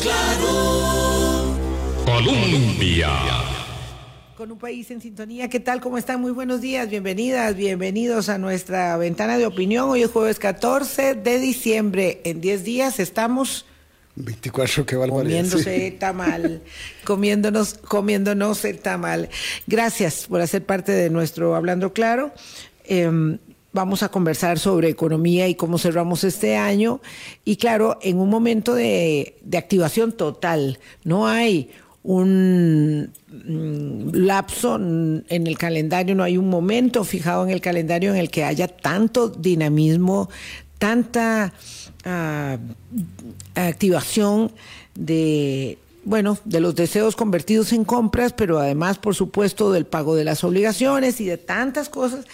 claro. Colombia. Con un país en sintonía, ¿qué tal? ¿Cómo están? Muy buenos días, bienvenidas, bienvenidos a nuestra ventana de opinión. Hoy es jueves 14 de diciembre. En 10 días estamos 24, qué barbaridad. Comiéndose el tamal, comiéndonos, comiéndonos el tamal. Gracias por hacer parte de nuestro Hablando Claro. Em, vamos a conversar sobre economía y cómo cerramos este año. Y claro, en un momento de, de activación total, no hay un mm, lapso en el calendario, no hay un momento fijado en el calendario en el que haya tanto dinamismo, tanta ah, activación de bueno, de los deseos convertidos en compras, pero además, por supuesto, del pago de las obligaciones y de tantas cosas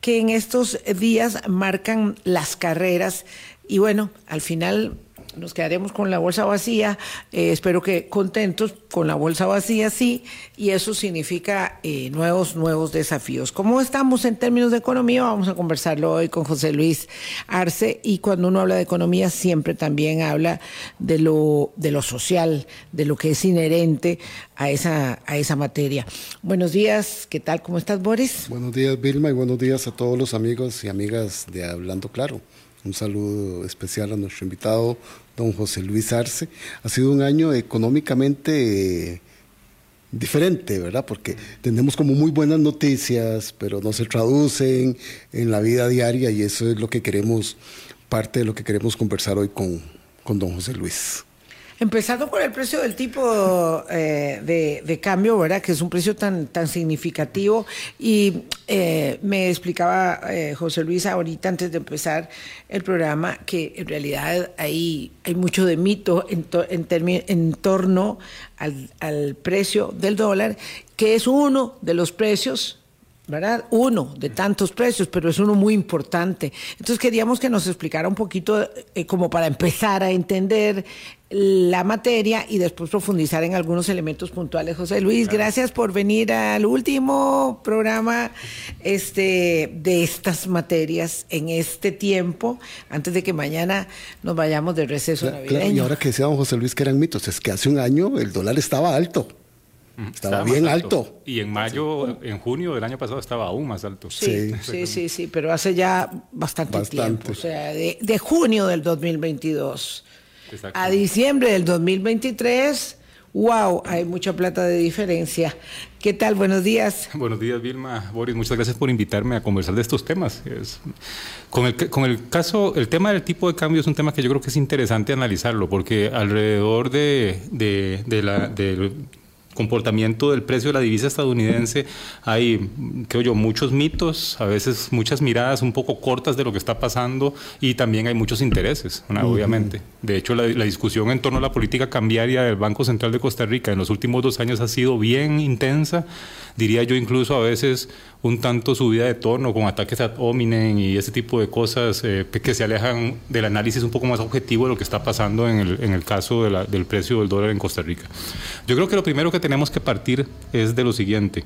que en estos días marcan las carreras. Y bueno, al final nos quedaremos con la bolsa vacía, eh, espero que contentos con la bolsa vacía, sí, y eso significa eh, nuevos, nuevos desafíos. ¿Cómo estamos en términos de economía? Vamos a conversarlo hoy con José Luis Arce, y cuando uno habla de economía siempre también habla de lo, de lo social, de lo que es inherente a esa, a esa materia. Buenos días, ¿qué tal? ¿Cómo estás, Boris? Buenos días, Vilma, y buenos días a todos los amigos y amigas de Hablando Claro. Un saludo especial a nuestro invitado, don José Luis Arce. Ha sido un año económicamente eh, diferente, ¿verdad? Porque tenemos como muy buenas noticias, pero no se traducen en la vida diaria y eso es lo que queremos, parte de lo que queremos conversar hoy con, con don José Luis. Empezando por el precio del tipo eh, de, de, cambio, ¿verdad? Que es un precio tan, tan significativo. Y eh, me explicaba eh, José Luis ahorita, antes de empezar el programa, que en realidad hay, hay mucho de mito en, to, en, en torno al, al precio del dólar, que es uno de los precios ¿verdad? Uno de tantos precios, pero es uno muy importante. Entonces queríamos que nos explicara un poquito, eh, como para empezar a entender la materia y después profundizar en algunos elementos puntuales. José Luis, claro. gracias por venir al último programa este, de estas materias en este tiempo, antes de que mañana nos vayamos de receso claro, navideño. Claro, y ahora que decía don José Luis que eran mitos, es que hace un año el dólar estaba alto. Estaba, bien alto. alto. Y en mayo, en junio del año pasado estaba aún más alto. Sí, sí, sí, sí, pero hace ya bastante, bastante. tiempo. O sea, de, de, junio del 2022 a diciembre del 2023, wow, hay mucha plata de diferencia. ¿Qué tal? Buenos días. Buenos días, Vilma. Boris, muchas gracias por invitarme a conversar de estos temas. Es, con, el, con el caso, el tema del tipo de cambio es un tema que yo creo que es interesante analizarlo, porque alrededor de, de, de la, de comportamiento del precio de la divisa estadounidense hay, creo yo, muchos mitos, a veces muchas miradas un poco cortas de lo que está pasando y también hay muchos intereses, ¿no? obviamente. De hecho, la, la, discusión en torno a la política cambiaria del Banco Central de Costa Rica en los últimos dos años ha sido bien intensa, diría yo incluso a veces un tanto subida de tono con ataques a hominen y ese tipo de cosas eh, que se alejan del análisis un poco más objetivo de lo que está pasando en el, en el caso de la, del precio del dólar en Costa Rica. Yo creo que lo primero que tenemos que partir es de lo siguiente.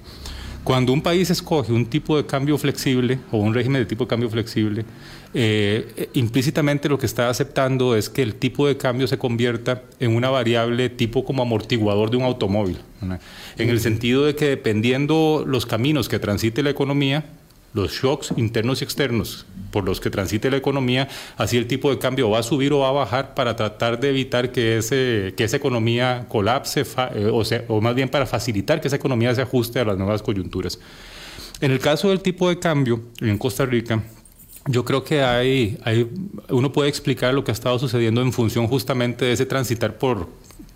Cuando un país escoge un tipo de cambio flexible o un régimen de tipo de cambio flexible, eh, implícitamente lo que está aceptando es que el tipo de cambio se convierta en una variable tipo como amortiguador de un automóvil, ¿no? en el sentido de que dependiendo los caminos que transite la economía, los shocks internos y externos por los que transite la economía, así el tipo de cambio va a subir o va a bajar para tratar de evitar que, ese, que esa economía colapse, eh, o, sea, o más bien para facilitar que esa economía se ajuste a las nuevas coyunturas. En el caso del tipo de cambio en Costa Rica, yo creo que hay, hay, uno puede explicar lo que ha estado sucediendo en función justamente de ese transitar por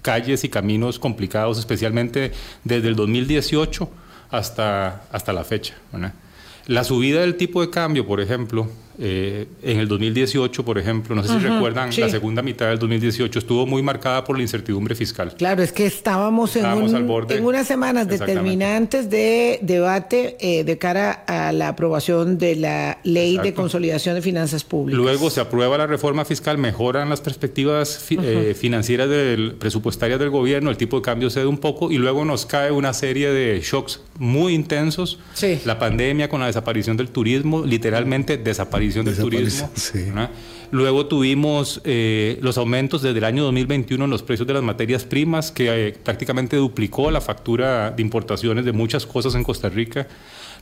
calles y caminos complicados, especialmente desde el 2018 hasta, hasta la fecha. La subida del tipo de cambio, por ejemplo, eh, en el 2018, por ejemplo, no sé si -huh, recuerdan, sí. la segunda mitad del 2018 estuvo muy marcada por la incertidumbre fiscal. Claro, es que estábamos, estábamos en, un, borde, en, unas semanas determinantes de debate eh, de cara a la aprobación de la ley Exacto. de consolidación de finanzas públicas. Luego se aprueba la reforma fiscal, mejoran las perspectivas fi eh, financieras del, presupuestarias del gobierno, el tipo de cambio cede un poco y luego nos cae una serie de shocks muy intensos. Sí. La pandemia con la desaparición del turismo, literalmente desaparición del turismo. Luego tuvimos eh, los aumentos desde el año 2021 en los precios de las materias primas, que eh, prácticamente duplicó la factura de importaciones de muchas cosas en Costa Rica.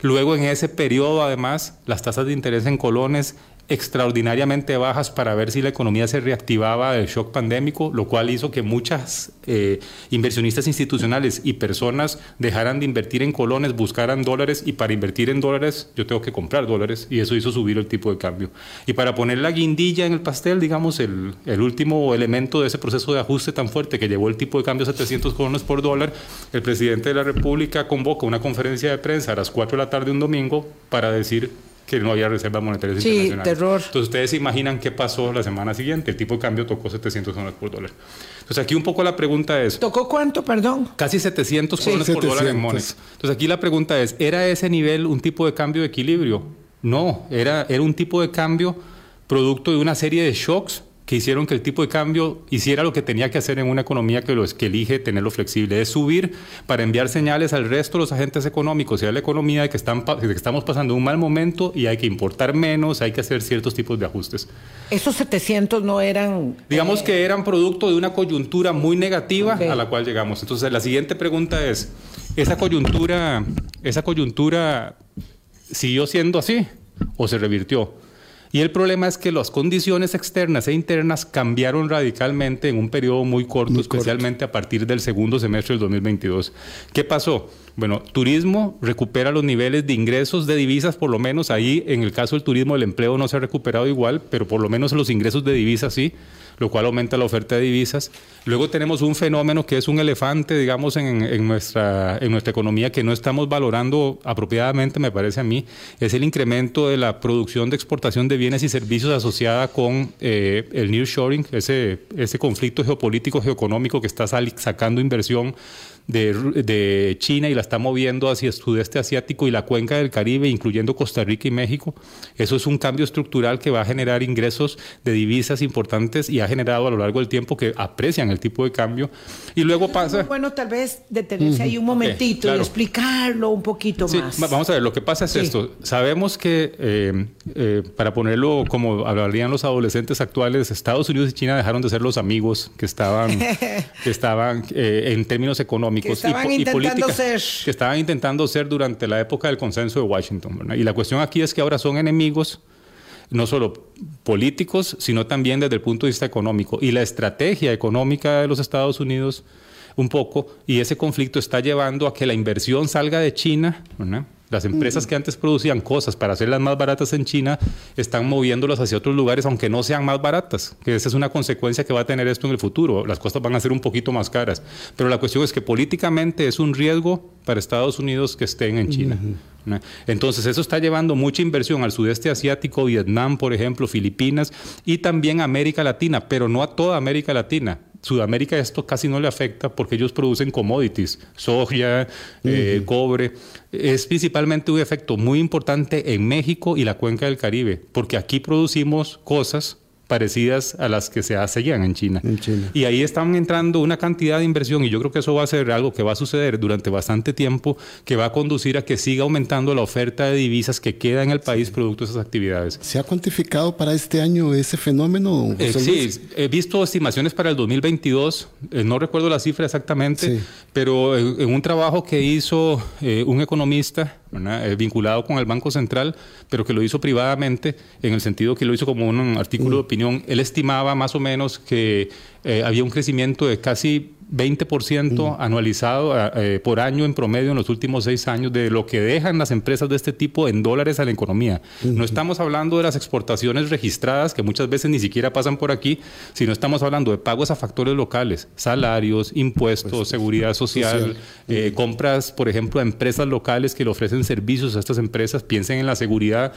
Luego en ese periodo, además, las tasas de interés en colones extraordinariamente bajas para ver si la economía se reactivaba del shock pandémico, lo cual hizo que muchas eh, inversionistas institucionales y personas dejaran de invertir en colones, buscaran dólares y para invertir en dólares yo tengo que comprar dólares y eso hizo subir el tipo de cambio. Y para poner la guindilla en el pastel, digamos, el, último elemento de ese proceso de ajuste tan fuerte que llevó el tipo de cambio a 700 colones por dólar, el presidente de la República convoca una conferencia de prensa a las 4 de la tarde un domingo para decir que no había reservas monetarias Sí, internacionales. terror. Entonces ustedes se imaginan qué pasó la semana siguiente. El tipo de cambio tocó 700 dólares por dólar. Entonces aquí un poco la pregunta es, ¿Tocó cuánto, perdón? casi 700 Sí. colones por dólar en 700. mones. Entonces aquí la pregunta es, ¿era ese nivel un tipo de cambio de equilibrio? No, era, era un tipo de cambio producto de una serie de shocks que hicieron que el tipo de cambio hiciera lo que tenía que hacer en una economía que, lo, es- que elige tenerlo flexible, es subir para enviar señales al resto de los agentes económicos y a la economía de que, están, de que estamos pasando un mal momento y hay que importar menos, hay que hacer ciertos tipos de ajustes. Esos 700 no eran... Digamos eh, que eran producto de una coyuntura muy negativa a la cual llegamos. Entonces, la siguiente pregunta es, ¿esa coyuntura, esa coyuntura siguió siendo así o se revirtió? Y el problema es que las condiciones externas e internas cambiaron radicalmente en un periodo muy corto, Muy corto. especialmente a partir del segundo semestre del 2022. ¿Qué pasó? Bueno, turismo recupera los niveles de ingresos de divisas, por lo menos ahí, en el caso del turismo, el empleo no se ha recuperado igual, pero por lo menos los ingresos de divisas sí, lo cual aumenta la oferta de divisas. Luego tenemos un fenómeno que es un elefante, digamos, en, en nuestra, en nuestra economía que no estamos valorando apropiadamente, me parece a mí, es el incremento de la producción de exportación de bienes y servicios asociada con eh, el nearshoring, ese, ese conflicto geopolítico, geoeconómico que está sacando inversión de, de China y la está moviendo hacia el sudeste asiático y la cuenca del Caribe, incluyendo Costa Rica y México. Eso es un cambio estructural que va a generar ingresos de divisas importantes y ha generado a lo largo del tiempo que aprecian el tipo de cambio. Y luego pasa... Bueno, tal vez detenerse ahí un momentito claro. y explicarlo un poquito Sí, más. va- vamos a ver, lo que pasa es Sí. esto. Sabemos que, eh, eh, para ponerlo como hablarían los adolescentes actuales, Estados Unidos y China dejaron de ser los amigos que estaban, que estaban eh, en términos económicos Que estaban po- intentando política, ser. que estaban intentando ser durante la época del consenso de Washington. ¿verdad? Y la cuestión aquí es que ahora son enemigos no solo políticos, sino también desde el punto de vista económico. Y la estrategia económica de los Estados Unidos, un poco, y ese conflicto está llevando a que la inversión salga de China. ¿verdad? Las empresas que antes producían cosas para hacerlas más baratas en China están moviéndolas hacia otros lugares, aunque no sean más baratas, que esa es una consecuencia que va a tener esto en el futuro. Las cosas van a ser un poquito más caras. Pero la cuestión es que políticamente es un riesgo para Estados Unidos que estén en China. ¿no? Entonces, eso está llevando mucha inversión al sudeste asiático, Vietnam, por ejemplo, Filipinas y también a América Latina, pero no a toda América Latina. Sudamérica esto casi no le afecta porque ellos producen commodities, soja, eh, cobre. Es principalmente un efecto muy importante en México y la cuenca del Caribe, porque aquí producimos cosas parecidas a las que se hacían en China. En China. Y ahí están entrando una cantidad de inversión y yo creo que eso va a ser algo que va a suceder durante bastante tiempo, que va a conducir a que siga aumentando la oferta de divisas que queda en el país producto de esas actividades. ¿Se ha cuantificado para este año ese fenómeno? Eh, sí, he visto estimaciones para el 2022, eh, no recuerdo la cifra exactamente, Sí. pero en, en un trabajo que hizo eh, un economista ¿verdad? Eh, vinculado con el Banco Central, pero que lo hizo privadamente, en el sentido que lo hizo como un artículo de opinión, él estimaba más o menos que eh, había un crecimiento de casi 20% anualizado eh, por año en promedio en los últimos seis años de lo que dejan las empresas de este tipo en dólares a la economía. No estamos hablando de las exportaciones registradas, que muchas veces ni siquiera pasan por aquí, sino estamos hablando de pagos a factores locales, salarios, impuestos, seguridad social, social. eh, compras, por ejemplo, a empresas locales que le ofrecen servicios a estas empresas, piensen en la seguridad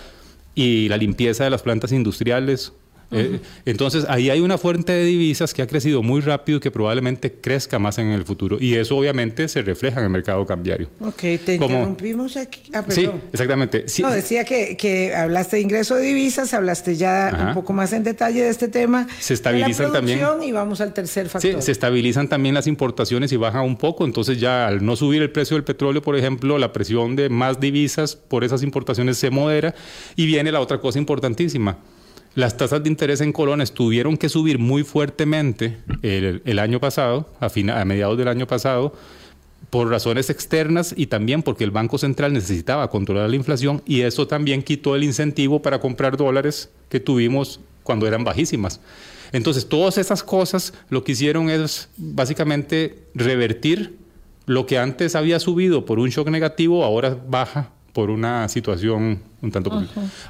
y la limpieza de las plantas industriales, Eh, entonces, ahí hay una fuente de divisas que ha crecido muy rápido y que probablemente crezca más en el futuro. Y eso obviamente se refleja en el mercado cambiario. Ok, te interrumpimos aquí. Ah, sí, exactamente. No, decía que, que, hablaste de ingreso de divisas, hablaste ya un poco más en detalle de este tema. Se estabilizan también. Y vamos al tercer factor. Sí, se estabilizan también las importaciones y bajan un poco. Entonces, ya al no subir el precio del petróleo, por ejemplo, la presión de más divisas por esas importaciones se modera. Y viene la otra cosa importantísima las tasas de interés en colones tuvieron que subir muy fuertemente el, año pasado, a, a mediados del año pasado, por razones externas y también porque el Banco Central necesitaba controlar la inflación y eso también quitó el incentivo para comprar dólares que tuvimos cuando eran bajísimas. Entonces, todas esas cosas lo que hicieron es básicamente revertir lo que antes había subido por un shock negativo, ahora baja por una situación un tanto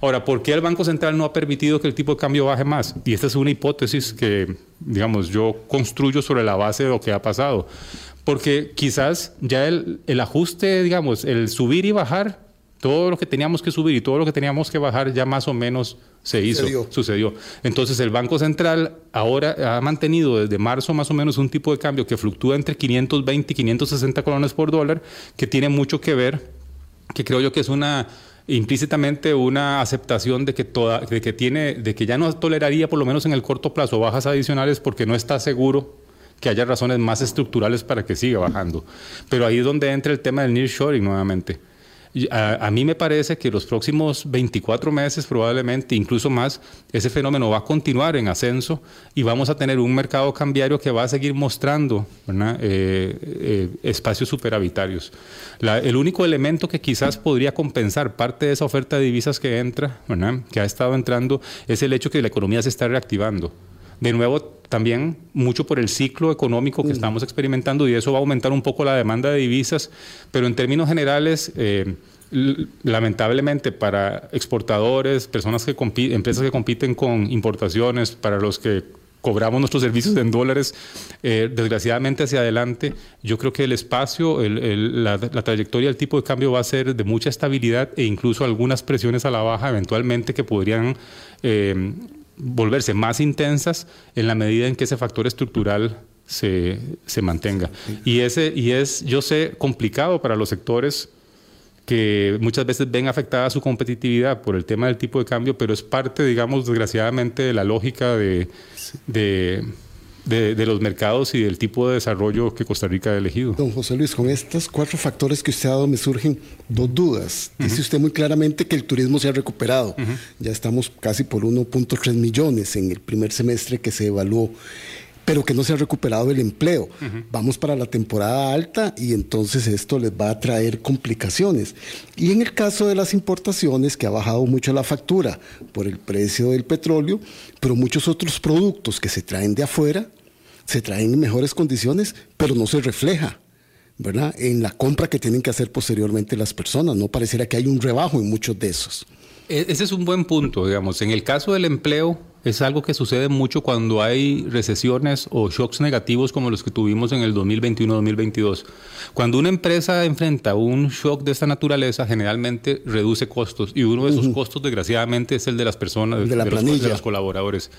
Ahora, ¿por qué el Banco Central no ha permitido que el tipo de cambio baje más? Y esta es una hipótesis que, digamos, yo construyo sobre la base de lo que ha pasado. Porque quizás ya el, el ajuste, digamos, el subir y bajar, todo lo que teníamos que subir y todo lo que teníamos que bajar ya más o menos se hizo, sucedió. sucedió. Entonces el Banco Central ahora ha mantenido desde marzo más o menos un tipo de cambio que fluctúa entre 520 y 560 colones por dólar, que tiene mucho que ver que creo yo que es una implícitamente una aceptación de que toda, de que tiene, de que ya no toleraría por lo menos en el corto plazo bajas adicionales porque no está seguro que haya razones más estructurales para que siga bajando. Pero ahí es donde entra el tema del nearshoring nuevamente. A, mí me parece que los próximos 24 meses, probablemente incluso más, ese fenómeno va a continuar en ascenso y vamos a tener un mercado cambiario que va a seguir mostrando eh, eh, espacios superavitarios. el único elemento que quizás podría compensar parte de esa oferta de divisas que entra, que ha estado entrando, es el hecho que la economía se está reactivando. De nuevo, también mucho por el ciclo económico que estamos experimentando y eso va a aumentar un poco la demanda de divisas, pero en términos generales, eh, lamentablemente para exportadores, personas que empresas que compiten con importaciones, para los que cobramos nuestros servicios en dólares, eh, desgraciadamente hacia adelante, yo creo que el espacio, la, trayectoria del tipo de cambio va a ser de mucha estabilidad e incluso algunas presiones a la baja eventualmente que podrían eh, volverse más intensas en la medida en que ese factor estructural se, se mantenga. Y, ese, y es, yo sé, complicado para los sectores que muchas veces ven afectada su competitividad por el tema del tipo de cambio, pero es parte, digamos, desgraciadamente, de la lógica de, de de, los mercados y del tipo de desarrollo que Costa Rica ha elegido. Don José Luis, con estos cuatro factores que usted ha dado me surgen dos dudas. Dice usted muy claramente que el turismo se ha recuperado. Ya estamos casi por 1.3 millones en el primer semestre que se evaluó pero que no se ha recuperado el empleo. Vamos para la temporada alta y entonces esto les va a traer complicaciones. Y en el caso de las importaciones, que ha bajado mucho la factura por el precio del petróleo, pero muchos otros productos que se traen de afuera se traen en mejores condiciones, pero no se refleja. ¿verdad? En la compra que tienen que hacer posteriormente las personas. No pareciera que hay un rebajo en muchos de esos. E-, ese es un buen punto, digamos. En el caso del empleo, es algo que sucede mucho cuando hay recesiones o shocks negativos como los que tuvimos en el 2021-2022. Cuando una empresa enfrenta un shock de esta naturaleza, generalmente reduce costos y uno de esos costos, desgraciadamente, es el de las personas, de, la los, de los colaboradores.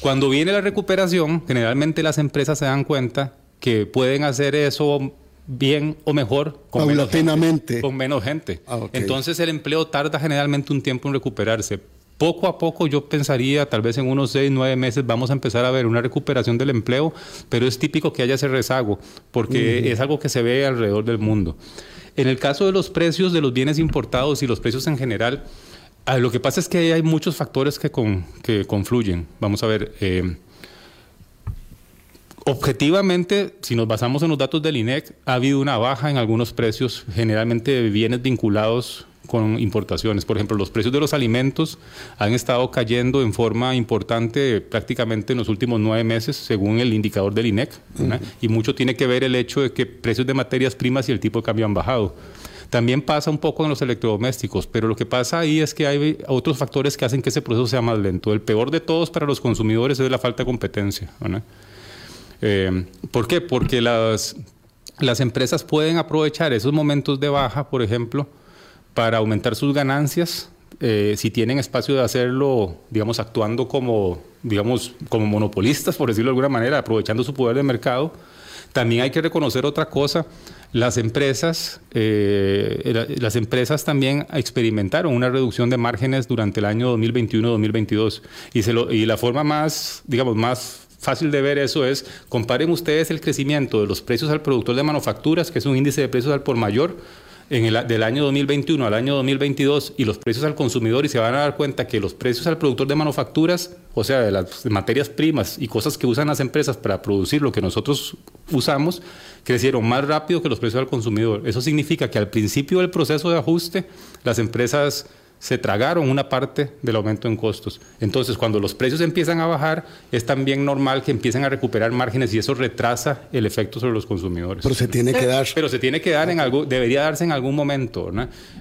Cuando viene la recuperación, generalmente las empresas se dan cuenta que pueden hacer eso bien o mejor con, menos gente, con menos gente. Ah, Entonces el empleo tarda generalmente un tiempo en recuperarse. Poco a poco yo pensaría, tal vez en unos seis, nueve meses vamos a empezar a ver una recuperación del empleo, pero es típico que haya ese rezago, porque es algo que se ve alrededor del mundo. En el caso de los precios de los bienes importados y los precios en general, ah, lo que pasa es que hay muchos factores que, que confluyen. Vamos a ver. Eh, Objetivamente, si nos basamos en los datos del INEC, ha habido una baja en algunos precios, generalmente de bienes vinculados con importaciones. Por ejemplo, los precios de los alimentos han estado cayendo en forma importante prácticamente en los últimos nueve meses, según el indicador del INEC. Y mucho tiene que ver el hecho de que precios de materias primas y el tipo de cambio han bajado. También pasa un poco en los electrodomésticos, pero lo que pasa ahí es que hay otros factores que hacen que ese proceso sea más lento. El peor de todos para los consumidores es la falta de competencia. Eh, ¿Por qué? Porque las, las empresas pueden aprovechar esos momentos de baja, por ejemplo, para aumentar sus ganancias eh, si tienen espacio de hacerlo, digamos, actuando como, digamos, como monopolistas, por decirlo de alguna manera, aprovechando su poder de mercado. También hay que reconocer otra cosa. Las empresas, eh, las empresas también experimentaron una reducción de márgenes durante el año 2021-2022 y, y la forma más, digamos, más fácil de ver eso es, comparen ustedes el crecimiento de los precios al productor de manufacturas, que es un índice de precios al por mayor, en el, del año 2021 al año 2022 y los precios al consumidor y se van a dar cuenta que los precios al productor de manufacturas, o sea, de las materias primas y cosas que usan las empresas para producir lo que nosotros usamos, crecieron más rápido que los precios al consumidor. Eso significa que al principio del proceso de ajuste, las empresas se tragaron una parte del aumento en costos. Entonces, cuando los precios empiezan a bajar, es también normal que empiecen a recuperar márgenes y eso retrasa el efecto sobre los consumidores. Pero se tiene que dar. Pero se tiene que dar en algo, debería darse en algún momento.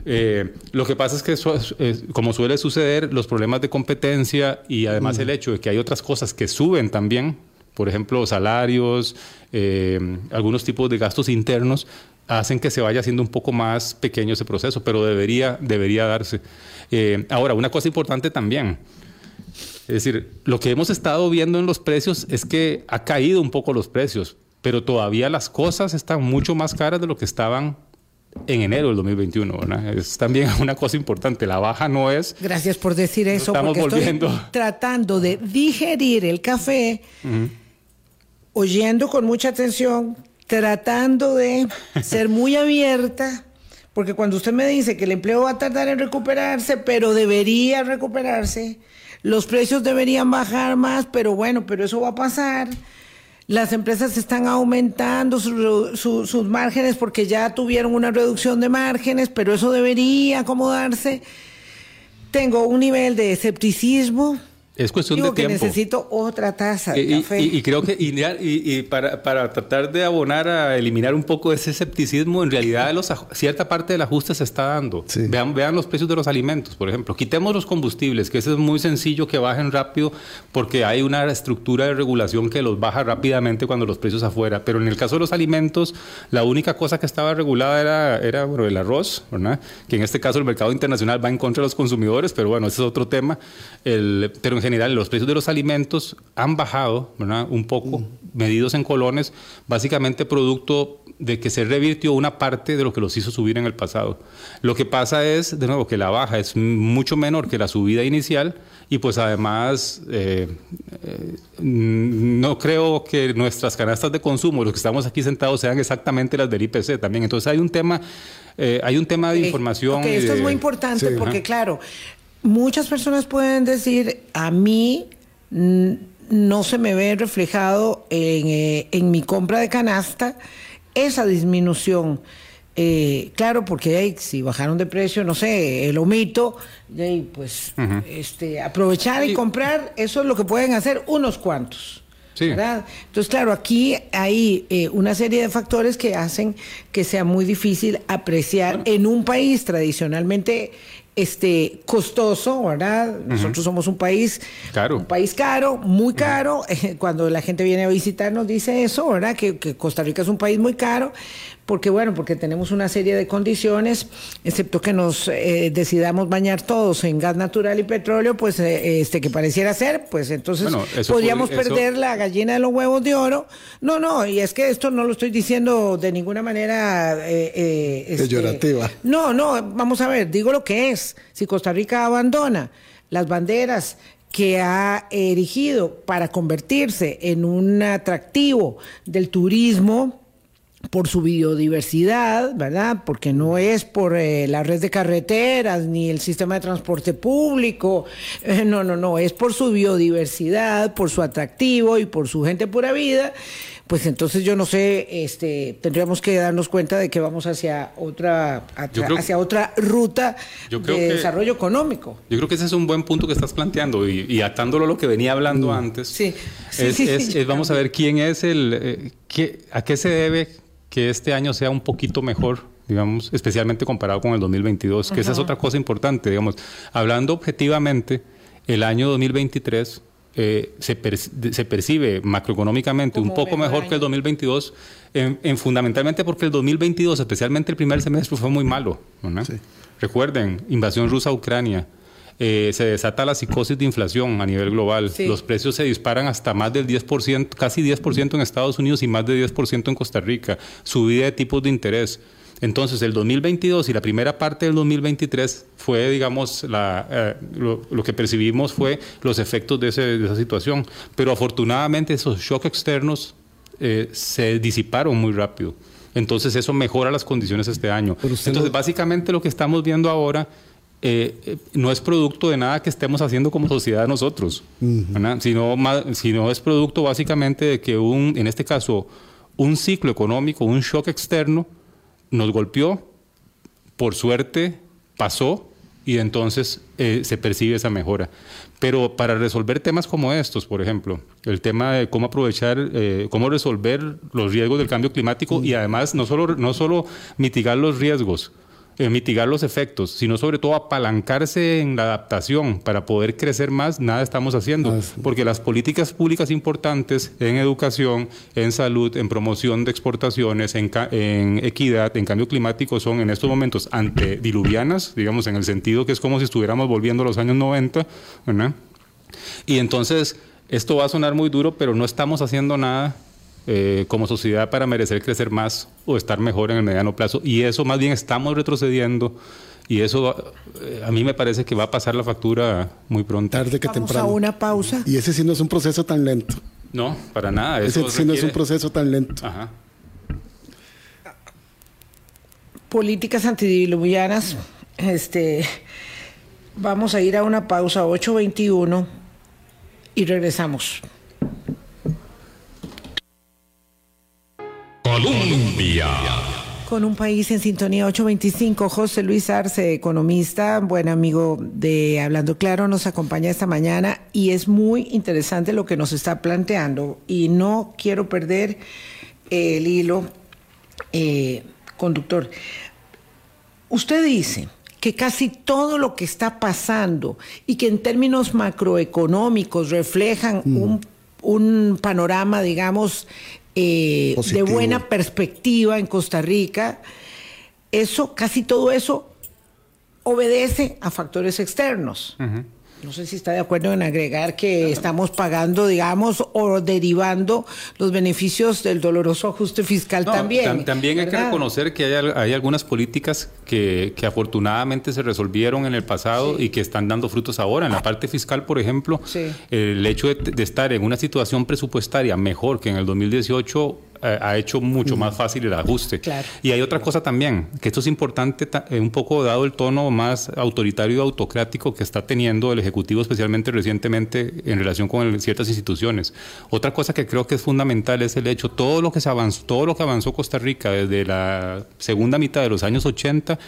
Eh, lo que pasa es que, como suele suceder, los problemas de competencia y además mm. el hecho de que hay otras cosas que suben también, por ejemplo, salarios, eh, algunos tipos de gastos internos, hacen que se vaya haciendo un poco más pequeño ese proceso, pero debería, debería darse. Eh, ahora, una cosa importante también, es decir, lo que hemos estado viendo en los precios es que ha caído un poco los precios, pero todavía las cosas están mucho más caras de lo que estaban en enero del 2021. ¿verdad? Es también una cosa importante. La baja no es. Gracias por decir eso. estamos porque volviendo. Estoy tratando de digerir el café, oyendo con mucha atención tratando de ser muy abierta, porque cuando usted me dice que el empleo va a tardar en recuperarse, pero debería recuperarse, los precios deberían bajar más, pero bueno, pero eso va a pasar. Las empresas están aumentando sus márgenes porque ya tuvieron una reducción de márgenes, pero eso debería acomodarse. Tengo un nivel de escepticismo es cuestión de tiempo. que necesito otra taza de y, café. Y, creo que y, para, para, tratar de abonar a eliminar un poco ese escepticismo, en realidad los, cierta parte del ajuste se está dando. Vean, vean los precios de los alimentos, por ejemplo. Quitemos los combustibles, que eso es muy sencillo que bajen rápido porque hay una estructura de regulación que los baja rápidamente cuando los precios afuera. Pero en el caso de los alimentos, la única cosa que estaba regulada era, era bueno, el arroz, ¿verdad? que en este caso el mercado internacional va en contra de los consumidores, pero bueno, ese es otro tema. El, pero en general los precios de los alimentos han bajado un poco, medidos en colones, básicamente producto de que se revirtió una parte de lo que los hizo subir en el pasado. Lo que pasa es, de nuevo, que la baja es mucho menor que la subida inicial y pues además eh, eh, no creo que nuestras canastas de consumo, los que estamos aquí sentados, sean exactamente las del IPC también. Entonces hay un tema, eh, hay un tema de información. esto es muy importante porque claro, muchas personas pueden decir, a mí no se me ve reflejado eh, en, mi compra de canasta esa disminución. Eh, claro, porque si bajaron de precio, no sé, el omito, pues este, aprovechar y comprar, eso es lo que pueden hacer unos cuantos. ¿verdad? Entonces, claro, aquí hay eh, una serie de factores que hacen que sea muy difícil apreciar en un país tradicionalmente este costoso, ¿verdad? Nosotros somos un país caro. un país caro, muy caro. Cuando la gente viene a visitarnos dice eso, ¿verdad? Que, que, Costa Rica es un país muy caro, porque bueno, porque tenemos una serie de condiciones, excepto que nos eh, decidamos bañar todos en gas natural y petróleo, pues eh, este que pareciera ser, pues entonces podríamos perder la gallina de los huevos de oro. No, no, y es que esto no lo estoy diciendo de ninguna manera eh, este, No, no, vamos a ver, digo lo que es. Si Costa Rica abandona las banderas que ha erigido para convertirse en un atractivo del turismo, por su biodiversidad, ¿verdad? Porque no es por eh, la red de carreteras ni el sistema de transporte público, eh, no, no, no, es por su biodiversidad, por su atractivo y por su gente pura vida. Pues entonces yo no sé, este, tendríamos que darnos cuenta de que vamos hacia otra, hacia otra ruta de desarrollo económico. Yo creo que ese es un buen punto que estás planteando y, atándolo a lo que venía hablando mm. antes. Sí, es, vamos a ver quién es el, eh, qué, a qué se debe que este año sea un poquito mejor, digamos, especialmente comparado con el 2022, que esa es otra cosa importante, digamos. Hablando objetivamente, el año 2023 eh, se, se, percibe macroeconómicamente un poco mejor que el 2022, en, fundamentalmente porque el 2022, especialmente el primer semestre, fue muy malo. Recuerden, invasión rusa a Ucrania, eh, se desata la psicosis de inflación a nivel global. Los precios se disparan hasta más del 10%, casi 10% en Estados Unidos y más de 10% en Costa Rica. Subida de tipos de interés. Entonces, el 2022 y la primera parte del 2023 fue, digamos, la, eh, lo, que percibimos fue los efectos de, esa situación. Pero afortunadamente esos shocks externos eh, se disiparon muy rápido. Entonces, eso mejora las condiciones este año. Entonces, básicamente lo que estamos viendo ahora eh, no es producto de nada que estemos haciendo como sociedad nosotros, sino, sino es producto básicamente de que un, en este caso, un ciclo económico, un shock externo, nos golpeó, por suerte pasó y entonces eh, se percibe esa mejora. Pero para resolver temas como estos, por ejemplo, el tema de cómo aprovechar, eh, cómo resolver los riesgos del cambio climático y además no solo, no solo mitigar los riesgos, eh, mitigar los efectos, sino sobre todo apalancarse en la adaptación para poder crecer más, nada estamos haciendo. Ah, Porque las políticas públicas importantes en educación, en salud, en promoción de exportaciones, en, en equidad, en cambio climático son en estos momentos antediluvianas, digamos, en el sentido que es como si estuviéramos volviendo a los años 90, ¿verdad? Y entonces, esto va a sonar muy duro, pero no estamos haciendo nada eh, como sociedad para merecer crecer más o estar mejor en el mediano plazo. Y eso más bien estamos retrocediendo. Y eso eh, a mí me parece que va a pasar la factura muy pronto. Tarde que Vamos temprano. a una pausa. Y ese sí no es un proceso tan lento. No, para nada. ese sí no es un proceso tan lento. Ajá. Políticas antidiluvianas. Este, vamos a ir a una pausa 8.21 y regresamos. Colombia. Con un país en sintonía 825, José Luis Arce, economista, buen amigo de Hablando Claro, nos acompaña esta mañana y es muy interesante lo que nos está planteando y no quiero perder el hilo eh, conductor. Usted dice que casi todo lo que está pasando y que en términos macroeconómicos reflejan un, un panorama, digamos, eh, de buena perspectiva en Costa Rica, eso, casi todo eso obedece a factores externos. No sé si está de acuerdo en agregar que estamos pagando, digamos, o derivando los beneficios del doloroso ajuste fiscal también. también hay que reconocer que hay, algunas políticas que, afortunadamente se resolvieron en el pasado y que están dando frutos ahora. En la parte fiscal, por ejemplo, el hecho de, de estar en una situación presupuestaria mejor que en el 2018 eh, ha hecho mucho más fácil el ajuste. Y hay otra cosa también, que esto es importante eh, un poco dado el tono más autoritario y autocrático que está teniendo el Ejecutivo, especialmente recientemente en relación con ciertas instituciones. Otra cosa que creo que es fundamental es el hecho, todo lo que se avanzó, todo lo que avanzó Costa Rica desde la segunda mitad de los años 80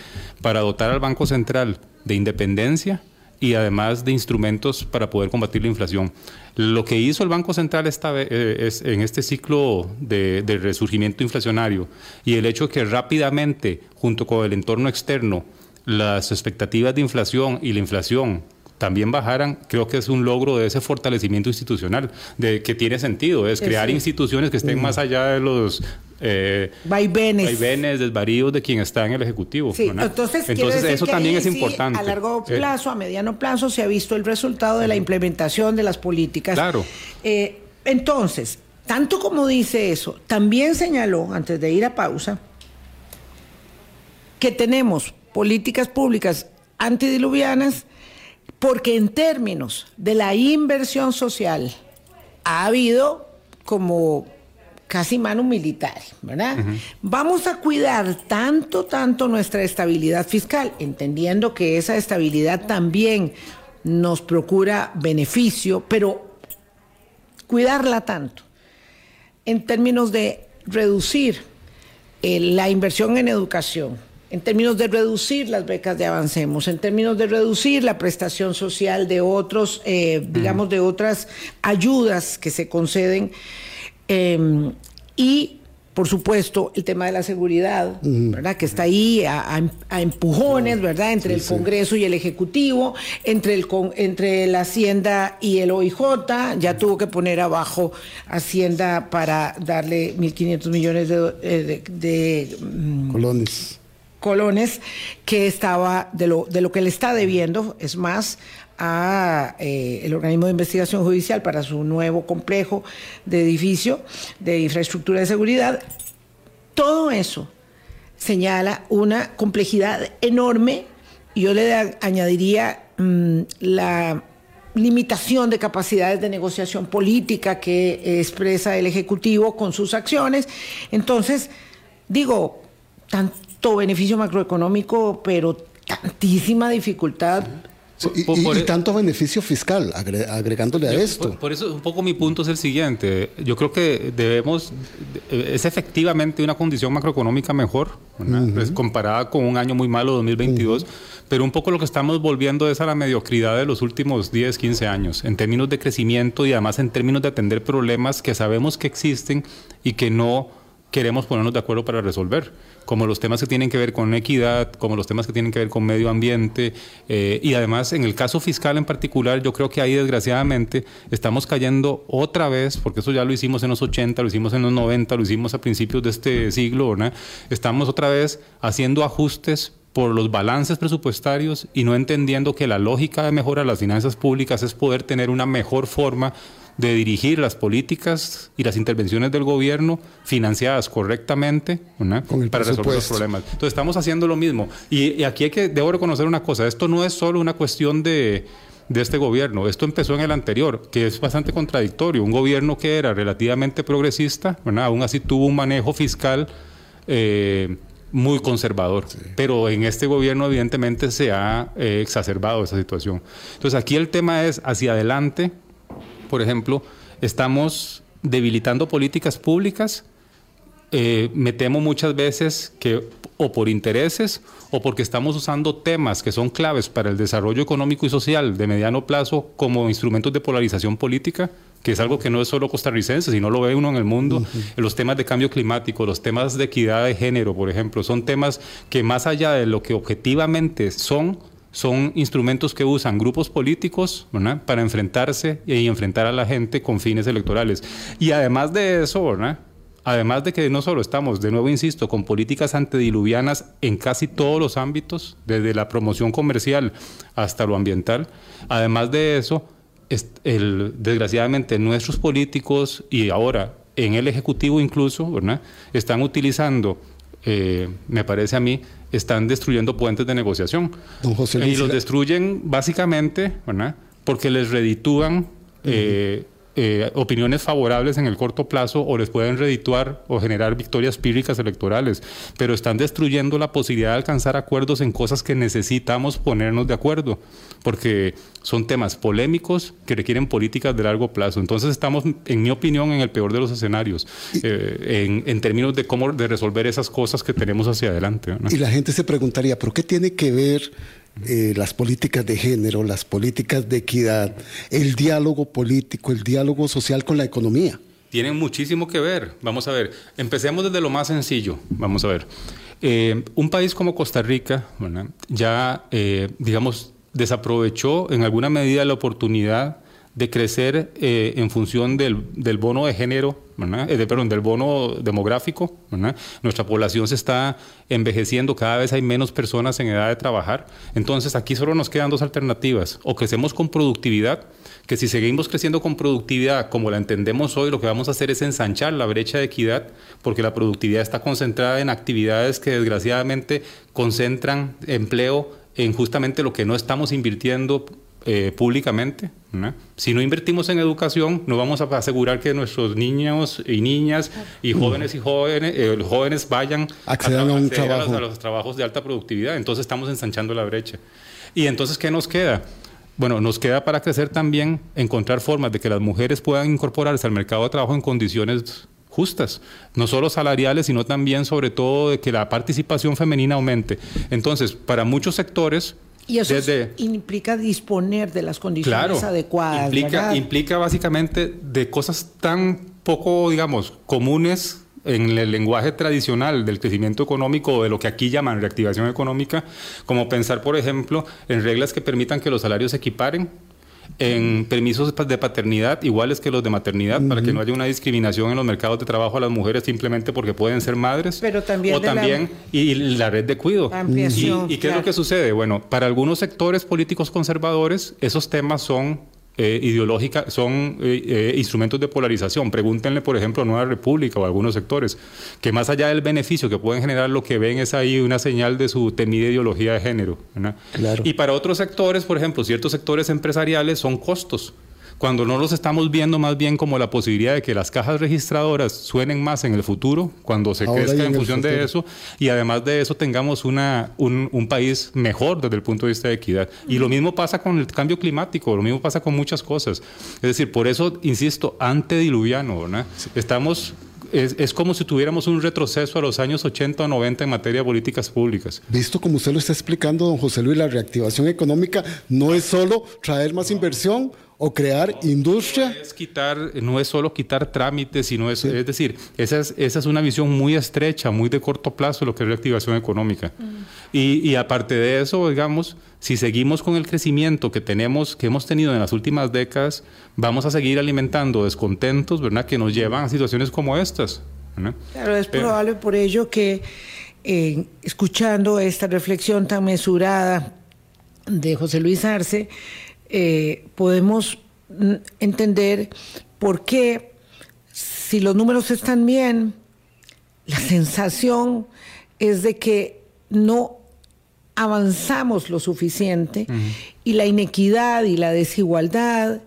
para dotar al Banco Central de independencia y además de instrumentos para poder combatir la inflación. Lo que hizo el Banco Central esta vez, eh, es, en este ciclo de, resurgimiento inflacionario y el hecho de que rápidamente, junto con el entorno externo, las expectativas de inflación y la inflación también bajaran, creo que es un logro de ese fortalecimiento institucional, de que tiene sentido, es crear instituciones que estén más allá de los eh, vaivenes. vaivenes, desvaríos de quien está en el Ejecutivo. entonces, eso también es importante. A largo eh, plazo, a mediano plazo, se ha visto el resultado de la implementación de las políticas. Claro. Eh, entonces, tanto como dice eso, también señaló, antes de ir a pausa, que tenemos políticas públicas antidiluvianas porque en términos de la inversión social ha habido como casi mano militar, ¿verdad? Vamos a cuidar tanto, tanto nuestra estabilidad fiscal, entendiendo que esa estabilidad también nos procura beneficio, pero cuidarla tanto en términos de reducir eh, la inversión en educación, en términos de reducir las becas de Avancemos, en términos de reducir la prestación social de otros, eh, digamos, de otras ayudas que se conceden. Em, y por supuesto, el tema de la seguridad, ¿verdad? Que está ahí a, empujones, ¿verdad? Entre el Congreso y el Ejecutivo, entre, el, entre la Hacienda y el OIJ, ya tuvo que poner abajo Hacienda para darle 1.500 millones de, mm, colones colones que estaba de lo, de lo que le está debiendo, es más, a eh, el organismo de investigación judicial para su nuevo complejo de edificio de infraestructura de seguridad. Todo eso señala una complejidad enorme y yo le añadiría mm, la limitación de capacidades de negociación política que expresa el Ejecutivo con sus acciones. Entonces, digo, tanto beneficio macroeconómico, pero tantísima dificultad. Y, e- tanto beneficio fiscal, agregándole a esto. Por, eso, un poco mi punto es el siguiente. Yo creo que debemos, es efectivamente una condición macroeconómica mejor, pues, comparada con un año muy malo, 2022, pero un poco lo que estamos volviendo es a la mediocridad de los últimos 10, 15 años, en términos de crecimiento y además en términos de atender problemas que sabemos que existen y que no queremos ponernos de acuerdo para resolver, como los temas que tienen que ver con equidad, como los temas que tienen que ver con medio ambiente, eh, y además en el caso fiscal en particular, yo creo que ahí desgraciadamente estamos cayendo otra vez, porque eso ya lo hicimos en los 80, lo hicimos en los 90, lo hicimos a principios de este siglo, ¿no? estamos otra vez haciendo ajustes por los balances presupuestarios y no entendiendo que la lógica de mejora de las finanzas públicas es poder tener una mejor forma de dirigir las políticas y las intervenciones del gobierno financiadas correctamente para resolver los problemas. Entonces estamos haciendo lo mismo. Y, aquí hay que, debo reconocer una cosa, esto no es solo una cuestión de, este gobierno. Esto empezó en el anterior, que es bastante contradictorio. Un gobierno que era relativamente progresista, aún así tuvo un manejo fiscal eh, muy conservador. Pero en este gobierno evidentemente se ha eh, exacerbado esa situación. Entonces aquí el tema es hacia adelante por ejemplo, estamos debilitando políticas públicas. Eh, me temo muchas veces que o por intereses o porque estamos usando temas que son claves para el desarrollo económico y social de mediano plazo como instrumentos de polarización política, que es algo que no es solo costarricense, sino lo ve uno en el mundo. Los temas de cambio climático, los temas de equidad de género, por ejemplo, son temas que más allá de lo que objetivamente son, son instrumentos que usan grupos políticos para enfrentarse y enfrentar a la gente con fines electorales. Y además de eso, además de que no solo estamos, de nuevo insisto, con políticas antediluvianas en casi todos los ámbitos, desde la promoción comercial hasta lo ambiental, además de eso, desgraciadamente nuestros políticos y ahora en el Ejecutivo incluso, están utilizando, eh, me parece a mí, están destruyendo puentes de negociación. y los destruyen básicamente porque les reditúan eh, eh, opiniones favorables en el corto plazo o les pueden redituar o generar victorias píricas electorales, pero están destruyendo la posibilidad de alcanzar acuerdos en cosas que necesitamos ponernos de acuerdo, porque son temas polémicos que requieren políticas de largo plazo. Entonces estamos, en mi opinión, en el peor de los escenarios, eh, en, términos de cómo de resolver esas cosas que tenemos hacia adelante. Y la gente se preguntaría, ¿por qué tiene que ver eh, las políticas de género, las políticas de equidad, el diálogo político, el diálogo social con la economía. Tienen muchísimo que ver. Vamos a ver, empecemos desde lo más sencillo. Vamos a ver. Eh, un país como Costa Rica, ya, eh, digamos, desaprovechó en alguna medida la oportunidad de crecer en función del, del, bono de género eh, perdón, del bono demográfico. Nuestra población se está envejeciendo, cada vez hay menos personas en edad de trabajar. Entonces aquí solo nos quedan dos alternativas. O crecemos con productividad, que si seguimos creciendo con productividad como la entendemos hoy, lo que vamos a hacer es ensanchar la brecha de equidad, porque la productividad está concentrada en actividades que desgraciadamente concentran empleo en justamente lo que no estamos invirtiendo eh, públicamente. Si no invertimos en educación, no vamos a asegurar que nuestros niños y niñas y jóvenes y jóvenes, eh, jóvenes vayan a, a, los, trabajos de alta productividad. Entonces estamos ensanchando la brecha. Y entonces, ¿qué nos queda? Bueno, nos queda para crecer también encontrar formas de que las mujeres puedan incorporarse al mercado de trabajo en condiciones justas, no solo salariales, sino también sobre todo de que la participación femenina aumente. Entonces, para muchos sectores, y eso implica disponer de las condiciones adecuadas. Implica, implica básicamente de cosas tan poco, digamos, comunes en el lenguaje tradicional del crecimiento económico o de lo que aquí llaman reactivación económica, como pensar, por ejemplo, en reglas que permitan que los salarios se equiparen, en permisos de paternidad iguales que los de maternidad, para que no haya una discriminación en los mercados de trabajo a las mujeres simplemente porque pueden ser madres. Pero también. O también, y, la red de cuido. Ampliación, ¿Y, qué es lo que sucede? Bueno, para algunos sectores políticos conservadores, esos temas son eh, ideológica son eh, eh, instrumentos de polarización. Pregúntenle, por ejemplo, a Nueva República o a algunos sectores, que más allá del beneficio que pueden generar, lo que ven es ahí una señal de su temida ideología de género. Y para otros sectores, por ejemplo, ciertos sectores empresariales son costos cuando no los estamos viendo más bien como la posibilidad de que las cajas registradoras suenen más en el futuro, cuando se crezca en, función de eso, y además de eso tengamos una, un, un, país mejor desde el punto de vista de equidad. Y lo mismo pasa con el cambio climático, lo mismo pasa con muchas cosas. Es decir, por eso, insisto, antediluviano, ¿verdad? Estamos es, es, como si tuviéramos un retroceso a los años 80 o 90 en materia de políticas públicas. Visto como usted lo está explicando, don José Luis, la reactivación económica no es solo traer más inversión o crear industria. No es, quitar, no es solo quitar trámites, sino es, es decir, esa es, esa es una visión muy estrecha, muy de corto plazo, lo que es reactivación económica. Mm. Y, y, aparte de eso, digamos, si seguimos con el crecimiento que tenemos, que hemos tenido en las últimas décadas, vamos a seguir alimentando descontentos, ¿verdad?, que nos llevan a situaciones como estas. Claro, es probable por ello que eh, escuchando esta reflexión tan mesurada de José Luis Arce, eh, podemos entender por qué, si los números están bien, la sensación es de que no avanzamos lo suficiente y la inequidad y la desigualdad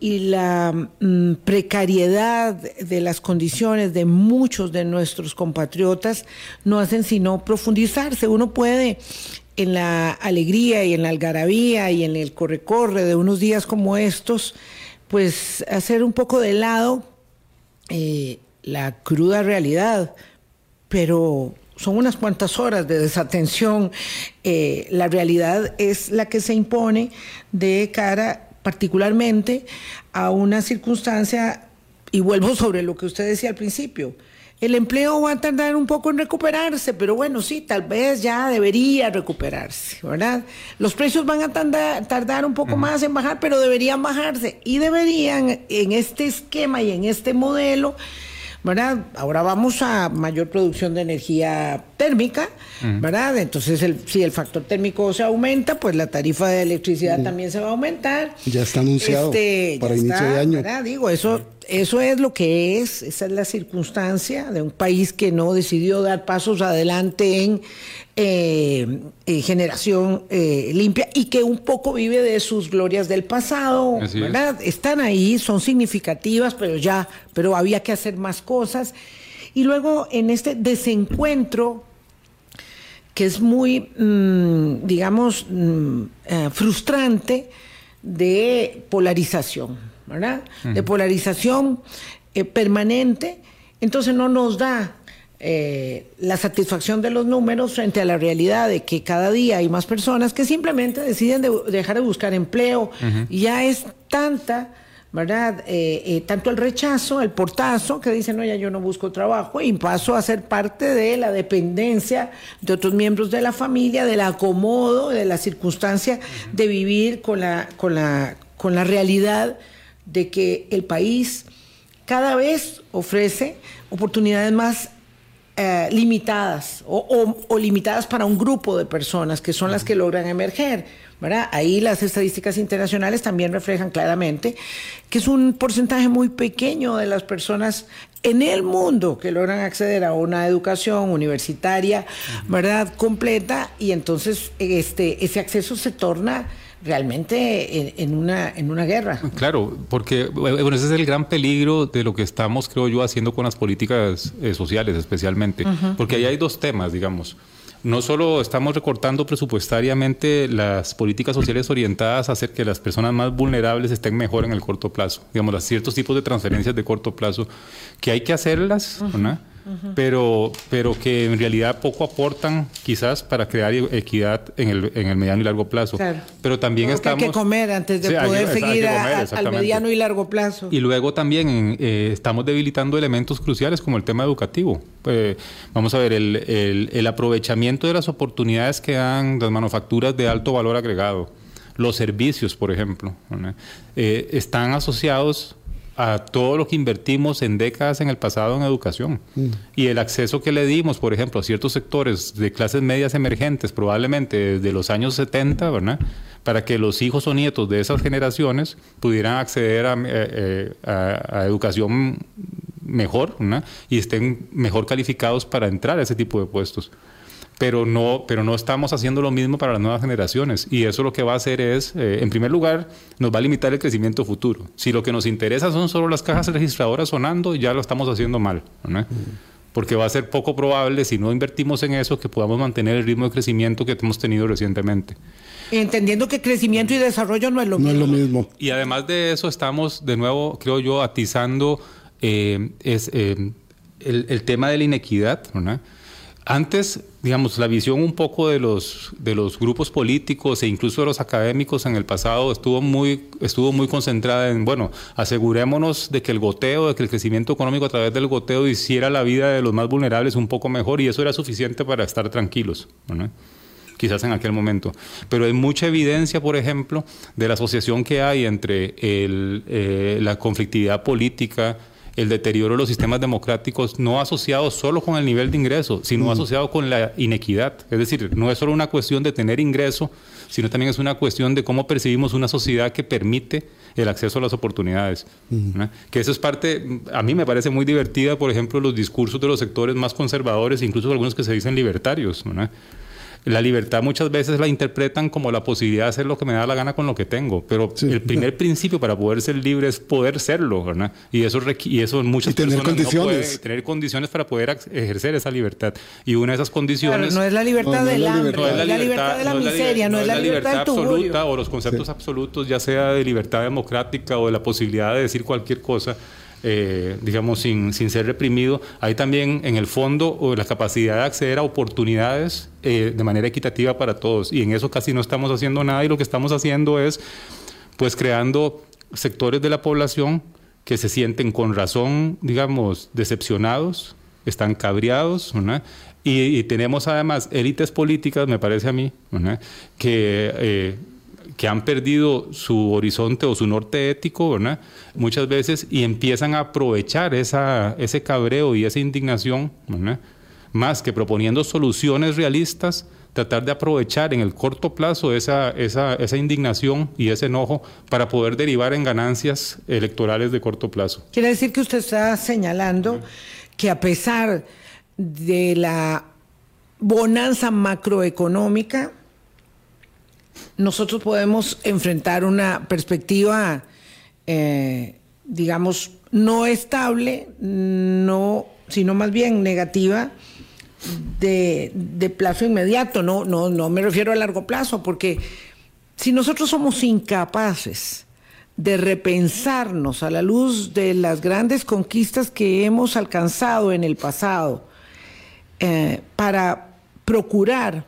y la mm, precariedad de las condiciones de muchos de nuestros compatriotas no hacen sino profundizarse. Uno puede en la alegría y en la algarabía y en el corre-corre de unos días como estos, pues hacer un poco de lado eh, la cruda realidad, pero son unas cuantas horas de desatención. Eh, la realidad es la que se impone de cara particularmente a una circunstancia, y vuelvo sobre lo que usted decía al principio, el empleo va a tardar un poco en recuperarse, pero bueno, sí, tal vez ya debería recuperarse, ¿verdad? Los precios van a tardar, un poco más en bajar, pero deberían bajarse y deberían en este esquema y en este modelo ¿verdad? Ahora vamos a mayor producción de energía térmica, ¿verdad? Entonces, el, si el factor térmico se aumenta, pues la tarifa de electricidad también se va a aumentar. Ya está anunciado este, para inicio de año. ¿verdad? Digo, eso, eso es lo que es, esa es la circunstancia de un país que no decidió dar pasos adelante en eh, eh, generación eh, limpia y que un poco vive de sus glorias del pasado, ¿verdad? Están ahí, son significativas, pero ya, pero había que hacer más cosas. Y luego en este desencuentro que es muy, mm, digamos, mm, frustrante de polarización, ¿verdad? De polarización permanente, entonces no nos da eh, la satisfacción de los números frente a la realidad de que cada día hay más personas que simplemente deciden dejar de buscar empleo. Ya es tanta, ¿verdad? Eh, eh, tanto el rechazo, el portazo, que dicen, no, ya yo no busco trabajo y paso a ser parte de la dependencia de otros miembros de la familia, del acomodo, de la circunstancia de vivir con la, con, la, con la realidad de que el país cada vez ofrece oportunidades más eh, limitadas o, limitadas para un grupo de personas que son las que logran emerger. ¿verdad? Ahí las estadísticas internacionales también reflejan claramente que es un porcentaje muy pequeño de las personas en el mundo que logran acceder a una educación universitaria, ¿verdad? completa y entonces este ese acceso se torna realmente en, una, en una guerra. Claro, porque bueno, ese es el gran peligro de lo que estamos, creo yo, haciendo con las políticas eh, sociales especialmente, porque ahí hay dos temas, digamos. No solo estamos recortando presupuestariamente las políticas sociales orientadas a hacer que las personas más vulnerables estén mejor en el corto plazo, digamos, las ciertos tipos de transferencias de corto plazo, que hay que hacerlas, ¿no? Pero, pero que en realidad poco aportan quizás para crear equidad en el, en el mediano y largo plazo. Pero también estamos... hay que comer antes de poder seguir al mediano y largo plazo. Y luego también eh, estamos debilitando elementos cruciales como el tema educativo. Eh, vamos a ver, el, el, el aprovechamiento de las oportunidades que dan las manufacturas de alto valor agregado los servicios, por ejemplo, eh, están asociados a todo lo que invertimos en décadas en el pasado en educación. Mm. Y el acceso que le dimos, por ejemplo, a ciertos sectores de clases medias emergentes, probablemente desde los años 70, ¿verdad? Para que los hijos o nietos de esas generaciones pudieran acceder a, eh, eh, a educación mejor ¿verdad? y estén mejor calificados para entrar a ese tipo de puestos pero no, pero no estamos haciendo lo mismo para las nuevas generaciones. Y eso lo que va a hacer es, eh, en primer lugar, nos va a limitar el crecimiento futuro. Si lo que nos interesa son solo las cajas registradoras sonando, ya lo estamos haciendo mal. Porque va a ser poco probable, si no invertimos en eso, que podamos mantener el ritmo de crecimiento que hemos tenido recientemente. Entendiendo que crecimiento y desarrollo no es lo, no mismo. Es lo mismo. Y además de eso, estamos de nuevo, creo yo, atizando eh, es, eh, el, el, tema de la inequidad. ¿no? Antes, digamos, la visión un poco de los, de los grupos políticos e incluso de los académicos en el pasado estuvo muy, estuvo muy concentrada en, bueno, asegurémonos de que el goteo, de que el crecimiento económico a través del goteo hiciera la vida de los más vulnerables un poco mejor y eso era suficiente para estar tranquilos. quizás en aquel momento. Pero hay mucha evidencia, por ejemplo, de la asociación que hay entre el, eh, la conflictividad política, el deterioro de los sistemas democráticos no asociado solo con el nivel de ingreso, sino asociado con la inequidad. Es decir, no es solo una cuestión de tener ingreso, sino también es una cuestión de cómo percibimos una sociedad que permite el acceso a las oportunidades. Que eso es parte, a mí me parece muy divertida, por ejemplo, los discursos de los sectores más conservadores, incluso algunos que se dicen libertarios la libertad muchas veces la interpretan como la posibilidad de hacer lo que me da la gana con lo que tengo, pero el primer principio para poder ser libre es poder serlo, ¿verdad? Y eso, y eso muchas tener personas condiciones. no puede tener condiciones para poder ejercer esa libertad. Y una de esas condiciones... no es la libertad del hambre, no es la libertad de la miseria, no es la libertad absoluta o los conceptos absolutos, ya sea de libertad democrática o de la posibilidad de decir cualquier cosa, eh, digamos, sin, sin, ser reprimido. Hay también en el fondo la capacidad de acceder a oportunidades eh, de manera equitativa para todos. Y en eso casi no estamos haciendo nada y lo que estamos haciendo es, pues, creando sectores de la población que se sienten con razón, digamos, decepcionados, están cabreados, y, tenemos además élites políticas, me parece a mí, que... Eh, que han perdido su horizonte o su norte ético, ¿verdad? Muchas veces y empiezan a aprovechar esa, ese cabreo y esa indignación, ¿verdad? Más que proponiendo soluciones realistas, tratar de aprovechar en el corto plazo esa, esa, esa indignación y ese enojo para poder derivar en ganancias electorales de corto plazo. Quiere decir que usted está señalando que a pesar de la bonanza macroeconómica, nosotros podemos enfrentar una perspectiva, eh, digamos, no estable, no, sino más bien negativa de, de, plazo inmediato. No, no, no me refiero a largo plazo, porque si nosotros somos incapaces de repensarnos a la luz de las grandes conquistas que hemos alcanzado en el pasado eh, para procurar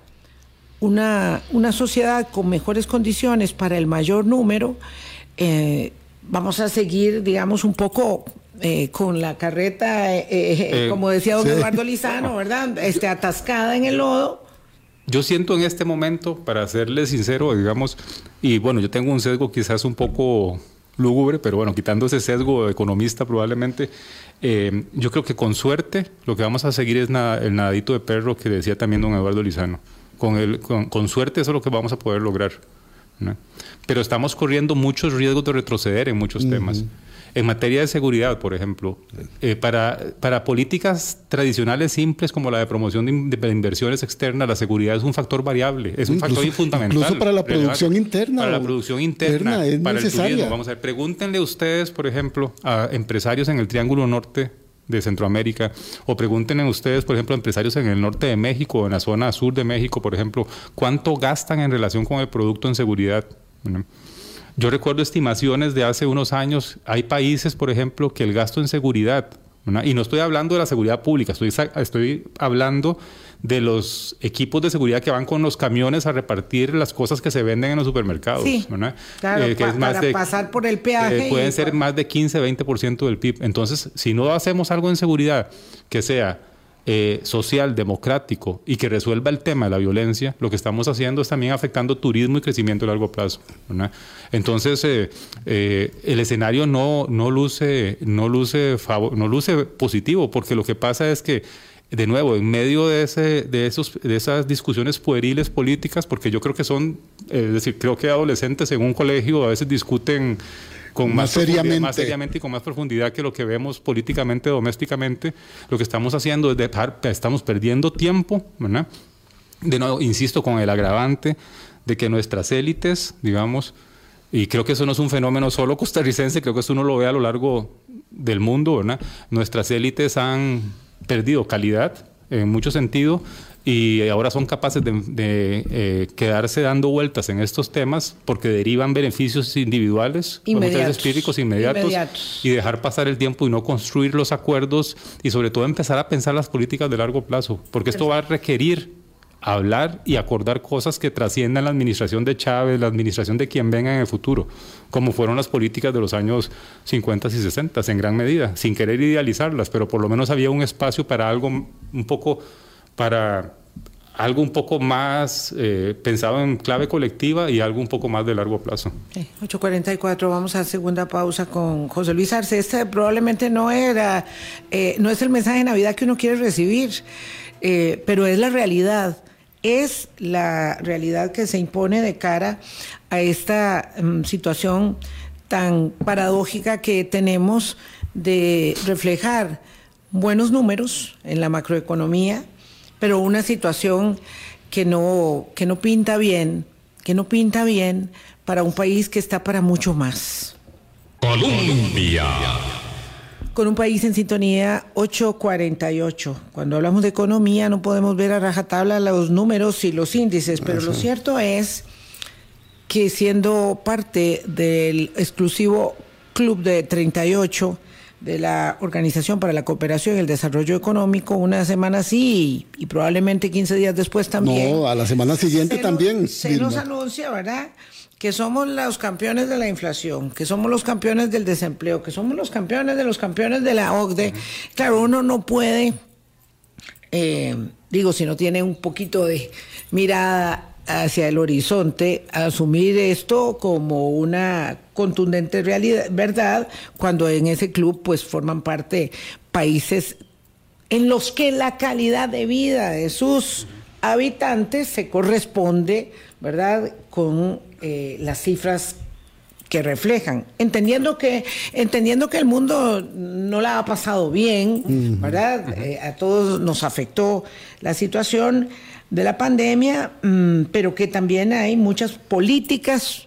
una, una sociedad con mejores condiciones para el mayor número, eh, vamos a seguir, digamos, un poco eh, con la carreta, eh, como decía don Eduardo Lizano, ¿verdad? Este, atascada en el lodo. Yo siento en este momento, para serle sincero, digamos, y bueno, yo tengo un sesgo quizás un poco lúgubre, pero bueno, quitando ese sesgo economista probablemente, yo creo que con suerte lo que vamos a seguir es el nadadito de perro que decía también don Eduardo Lizano con, el, con, suerte eso es lo que vamos a poder lograr. Pero estamos corriendo muchos riesgos de retroceder en muchos temas. En materia de seguridad, por ejemplo, eh, para, para políticas tradicionales simples como la de promoción de, inversiones externas, la seguridad es un factor variable, es un factor fundamental. Incluso para la producción interna. Para la producción interna, es para necesaria. el turismo. Vamos a ver, pregúntenle ustedes, por ejemplo, a empresarios en el Triángulo Norte de Centroamérica, o pregunten ustedes, por ejemplo, empresarios en el norte de México, en la zona sur de México, por ejemplo, cuánto gastan en relación con el producto en seguridad. Yo recuerdo estimaciones de hace unos años, hay países, por ejemplo, que el gasto en seguridad, y no estoy hablando de la seguridad pública, estoy, estoy hablando de los equipos de seguridad que van con los camiones a repartir las cosas que se venden en los supermercados. Sí, claro, eh, que es más para pasar por el peaje. Eh, pueden ser más de 15, 20% del PIB. Entonces, si no hacemos algo en seguridad que sea eh, social, democrático y que resuelva el tema de la violencia, lo que estamos haciendo es también afectando turismo y crecimiento a largo plazo. Entonces, eh, eh, el escenario no, no, luce, no, luce no luce positivo, porque lo que pasa es que de nuevo, en medio de, ese, de, esos, de esas discusiones pueriles políticas, porque yo creo que son, es decir, creo que adolescentes en un colegio a veces discuten con más, seriamente. más seriamente y con más profundidad que lo que vemos políticamente, domésticamente, lo que estamos haciendo es dejar, estamos perdiendo tiempo, ¿verdad? De nuevo, insisto, con el agravante de que nuestras élites, digamos, y creo que eso no es un fenómeno solo costarricense, creo que eso uno lo ve a lo largo del mundo, ¿verdad? Nuestras élites han perdido calidad en mucho sentido y ahora son capaces de, eh, quedarse dando vueltas en estos temas porque derivan beneficios individuales, inmediatos, espíritus inmediatos, y dejar pasar el tiempo y no construir los acuerdos y sobre todo empezar a pensar las políticas de largo plazo, porque esto va a requerir hablar y acordar cosas que trasciendan la administración de Chávez, la administración de quien venga en el futuro, como fueron las políticas de los años 50 y 60 en gran medida, sin querer idealizarlas, pero por lo menos había un espacio para algo un poco para algo un poco más eh, pensado en clave colectiva y algo un poco más de largo plazo. 8.44, vamos a segunda pausa con José Luis Arce. Este probablemente no era, eh, no es el mensaje de Navidad que uno quiere recibir, eh, pero es la realidad. Es la realidad que se impone de cara a esta mm, situación tan paradójica que tenemos de reflejar buenos números en la macroeconomía, pero una situación que no, que no pinta bien, que no pinta bien para un país que está para mucho más. Colombia. Con un país en sintonía 848. Cuando hablamos de economía no podemos ver a rajatabla los números y los índices, pero lo cierto es que siendo parte del exclusivo Club de 38, de la Organización para la Cooperación y el Desarrollo Económico una semana sí y, probablemente 15 días después también. No, a la semana siguiente también. se nos anuncia, ¿verdad? Que somos los campeones de la inflación, que somos los campeones del desempleo, que somos los campeones de los campeones de la OCDE. Claro, uno no puede, eh, digo, si no tiene un poquito de mirada hacia el horizonte, asumir esto como una contundente realidad, verdad, cuando en ese club pues forman parte países en los que la calidad de vida de sus habitantes se corresponde, ¿verdad?, con eh, las cifras que reflejan, entendiendo que, entendiendo que el mundo no la ha pasado bien, ¿verdad? Eh, a todos nos afectó la situación de la pandemia, mm, pero que también hay muchas políticas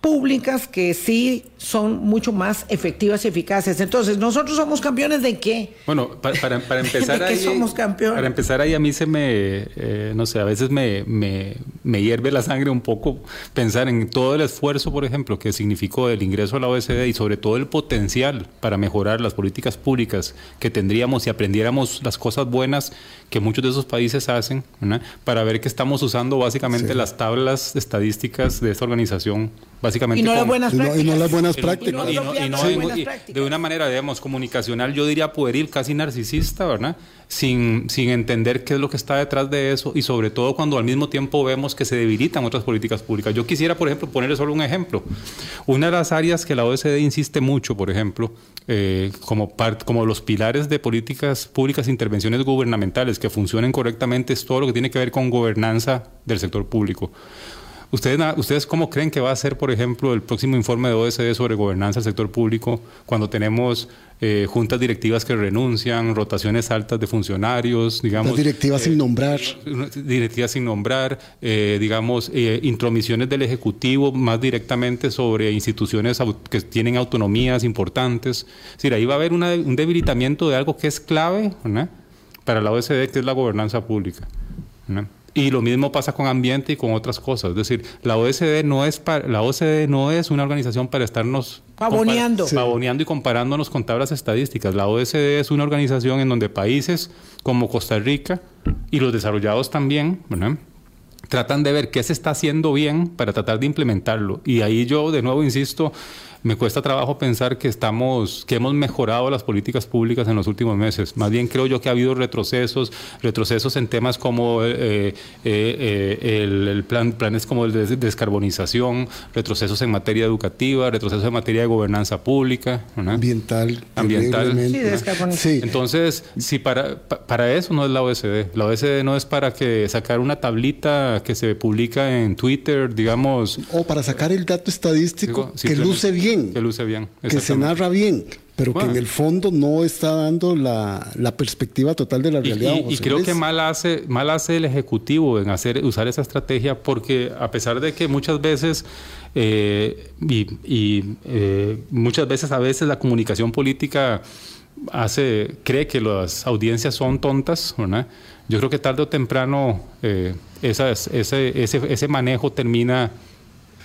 públicas que sí son mucho más efectivas y eficaces. Entonces, ¿nosotros somos campeones de qué? Bueno, para, empezar ahí... somos campeones? Para empezar ahí a mí se me, eh, no sé, a veces me, me, me, hierve la sangre un poco pensar en todo el esfuerzo, por ejemplo, que significó el ingreso a la OECD y sobre todo el potencial para mejorar las políticas públicas que tendríamos si aprendiéramos las cosas buenas que muchos de esos países hacen, para ver que estamos usando básicamente las tablas estadísticas de esta organización, básicamente. Y no las buenas prácticas. Y no, las buenas prácticas. de una manera, digamos, comunicacional, yo diría pueril, casi narcisista, ¿verdad? Sin, sin entender qué es lo que está detrás de eso y sobre todo cuando al mismo tiempo vemos que se debilitan otras políticas públicas. Yo quisiera, por ejemplo, ponerle solo un ejemplo. Una de las áreas que la OECD insiste mucho, por ejemplo, eh, como, como los pilares de políticas públicas e intervenciones gubernamentales que funcionen correctamente es todo lo que tiene que ver con gobernanza del sector público. ¿Ustedes, ¿Ustedes cómo creen que va a ser, por ejemplo, el próximo informe de OSD sobre gobernanza del sector público cuando tenemos eh, juntas directivas que renuncian, rotaciones altas de funcionarios, digamos... directivas sin eh, nombrar. Directivas sin nombrar, eh, digamos, intromisiones del Ejecutivo más directamente sobre instituciones que tienen autonomías importantes. Es decir, ahí va a haber un debilitamiento de algo que es clave para la OSD, que es la gobernanza pública. Y lo mismo pasa con ambiente y con otras cosas. Es decir, la OSD no es la OCDE no es una organización para estarnos pavoneando. y comparándonos con tablas estadísticas. La OSD es una organización en donde países como Costa Rica y los desarrollados también, tratan de ver qué se está haciendo bien para tratar de implementarlo. Y ahí yo de nuevo insisto, me cuesta trabajo pensar que estamos, que hemos mejorado las políticas públicas en los últimos meses. Más bien creo yo que ha habido retrocesos, retrocesos en temas como eh, eh, el, plan, planes como el de descarbonización, retrocesos en materia educativa, retrocesos en materia de gobernanza pública, ambiental, ambiental. Sí, Entonces, si para, para eso no es la OSD. La OSD no es para que sacar una tablita que se publica en Twitter, digamos. O para sacar el dato estadístico que luce bien. Que luce bien. Que se narra bien pero que en el fondo no está dando la, la perspectiva total de la realidad. Y, creo que mal hace, mal hace el Ejecutivo en hacer, usar esa estrategia porque a pesar de que muchas veces eh, y, eh, muchas veces a veces la comunicación política hace, cree que las audiencias son tontas, ¿verdad? Yo creo que tarde o temprano eh, ese, ese, ese manejo termina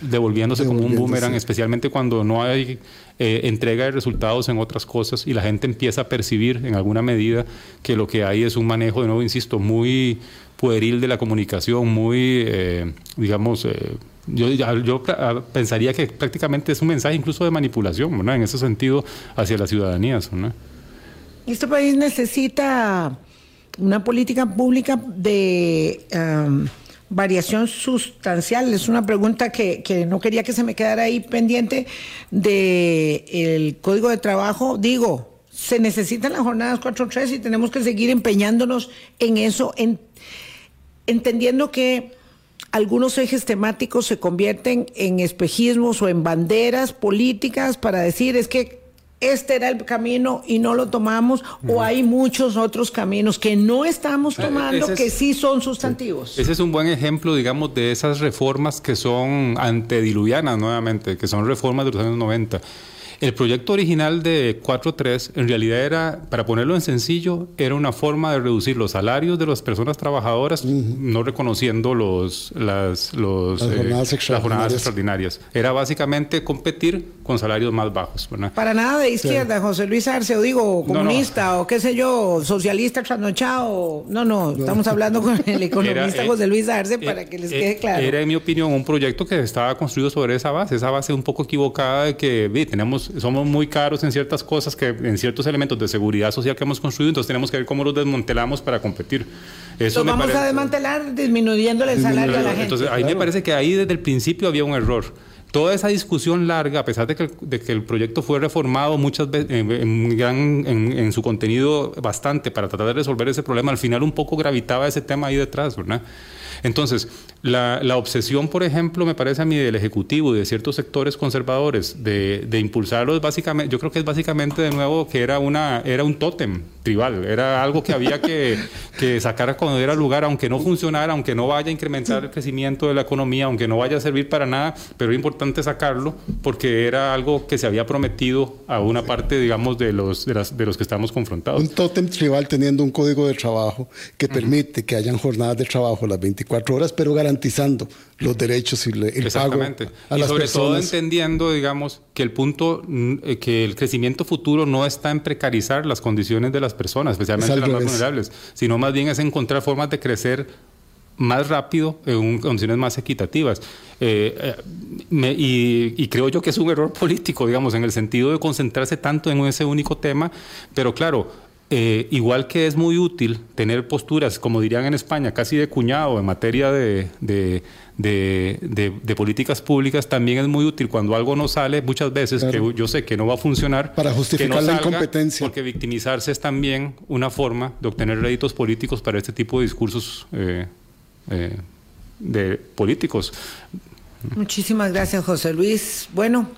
devolviéndose como un boomerang, especialmente cuando no hay eh, entrega de resultados en otras cosas y la gente empieza a percibir en alguna medida que lo que hay es un manejo, de nuevo, insisto, muy pueril de la comunicación, muy, eh, digamos, eh, yo, yo, pensaría que prácticamente es un mensaje incluso de manipulación, ¿no? En ese sentido, hacia las ciudadanías, ¿no? Este país necesita una política pública de variación sustancial? Es una pregunta que, no quería que se me quedara ahí pendiente del el código de trabajo. Digo, se necesitan las jornadas 4.3 y tenemos que seguir empeñándonos en eso, en, entendiendo que algunos ejes temáticos se convierten en espejismos o en banderas políticas para decir es que este era el camino y no lo tomamos, o hay muchos otros caminos que no estamos tomando que sí son sustantivos. Ese es un buen ejemplo, digamos, de esas reformas que son antediluvianas nuevamente, que son reformas de los años 90 el proyecto original de 4.3 en realidad era, para ponerlo en sencillo, era una forma de reducir los salarios de las personas trabajadoras, no reconociendo los, las, los, las, eh, jornadas extraordinarias. Era básicamente competir con salarios más bajos. Para nada de izquierda, José Luis Arce, o digo comunista, o qué sé yo, socialista trasnochado. No, no, estamos hablando con el economista eh, José Luis Arce para eh, que les quede claro. Era, en mi opinión, un proyecto que estaba construido sobre esa base, esa base un poco equivocada de que tenemos somos muy caros en ciertas cosas, que en ciertos elementos de seguridad social que hemos construido, entonces tenemos que ver cómo los desmantelamos para competir. Eso vamos a desmantelar disminuyéndole el salario a la gente. Entonces, ahí me parece que ahí desde el principio había un error toda esa discusión larga, a pesar de que, de que el proyecto fue reformado muchas veces en, en, su contenido bastante para tratar de resolver ese problema, al final un poco gravitaba ese tema ahí detrás, ¿verdad? Entonces, la, la, obsesión, por ejemplo, me parece a mí del Ejecutivo y de ciertos sectores conservadores de, de, impulsarlos, básicamente, yo creo que es básicamente de nuevo que era, una, era un tótem tribal, era algo que había que, que sacar cuando era lugar, aunque no funcionara, aunque no vaya a incrementar el crecimiento de la economía, aunque no vaya a servir para nada, pero es importante sacarlo porque era algo que se había prometido a una parte, digamos, de los, de, las, de los que estamos confrontados. Un tótem tribal teniendo un código de trabajo que permite que hayan jornadas de trabajo las 24 horas, pero garantizando los derechos y el pago a y sobre todo entendiendo, digamos, que el punto, mm, eh, que el crecimiento futuro no está en precarizar las condiciones de las personas, especialmente las más vulnerables, sino más bien es encontrar formas de crecer más rápido en condiciones más equitativas. Eh, eh, y, y, creo yo que es un error político, digamos, en el sentido de concentrarse tanto en ese único tema, pero claro, eh, igual que es muy útil tener posturas, como dirían en España, casi de cuñado en materia de, de, de, políticas públicas, también es muy útil cuando algo no sale, muchas veces, que yo sé que no va a funcionar. Para justificar la incompetencia. Porque victimizarse es también una forma de obtener réditos políticos para este tipo de discursos eh, eh, de políticos. Muchísimas gracias, José Luis. Bueno,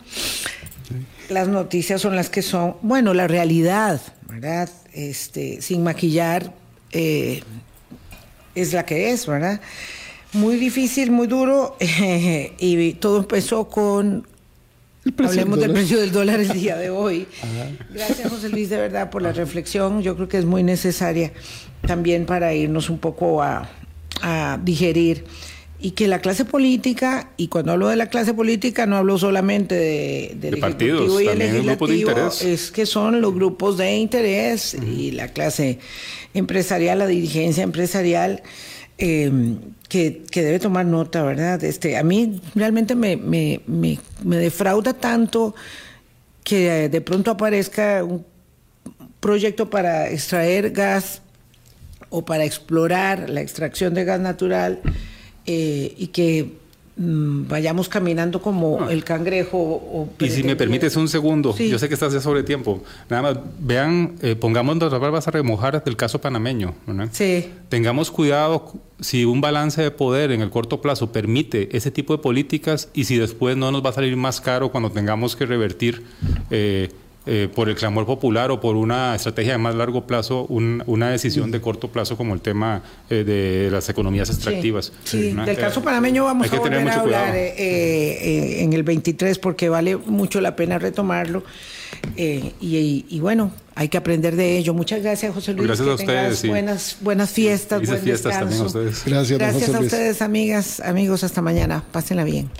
las noticias son las que son. Bueno, la realidad, ¿verdad? este, sin maquillar, eh, es la que es, ¿verdad? Muy difícil, muy duro, y todo empezó con Hablemos del, precio del dólar el día de hoy. Gracias, José Luis, de verdad, por la reflexión. Yo creo que es muy necesaria también para irnos un poco a, a digerir y que la clase política, y cuando hablo de la clase política no hablo solamente de, del Ejecutivo y el Legislativo, es que son los grupos de interés y la clase empresarial, la dirigencia empresarial, eh, que, que, debe tomar nota, ¿verdad? Este, a mí realmente me, me, me, me defrauda tanto que de pronto aparezca un proyecto para extraer gas o para explorar la extracción de gas natural eh, y que Mm, vayamos caminando como ah. el cangrejo. O y si me permites un segundo, yo sé que estás ya sobre tiempo. Nada más, vean, eh, pongamos nuestras barbas a remojar del caso panameño. Sí. Tengamos cuidado si un balance de poder en el corto plazo permite ese tipo de políticas y si después no nos va a salir más caro cuando tengamos que revertir. Eh, eh, por el clamor popular o por una estrategia de más largo plazo, una decisión de corto plazo como el tema eh, de las economías extractivas. Sí, del caso panameño vamos a volver a hablar eh, en el 23 porque vale mucho la pena retomarlo. Y, bueno, hay que aprender de ello. Muchas gracias, José Luis. Gracias a ustedes. Buenas, buenas fiestas. Felices fiestas también a ustedes. Gracias, gracias a ustedes, amigas, amigos. Hasta mañana. Pásenla bien.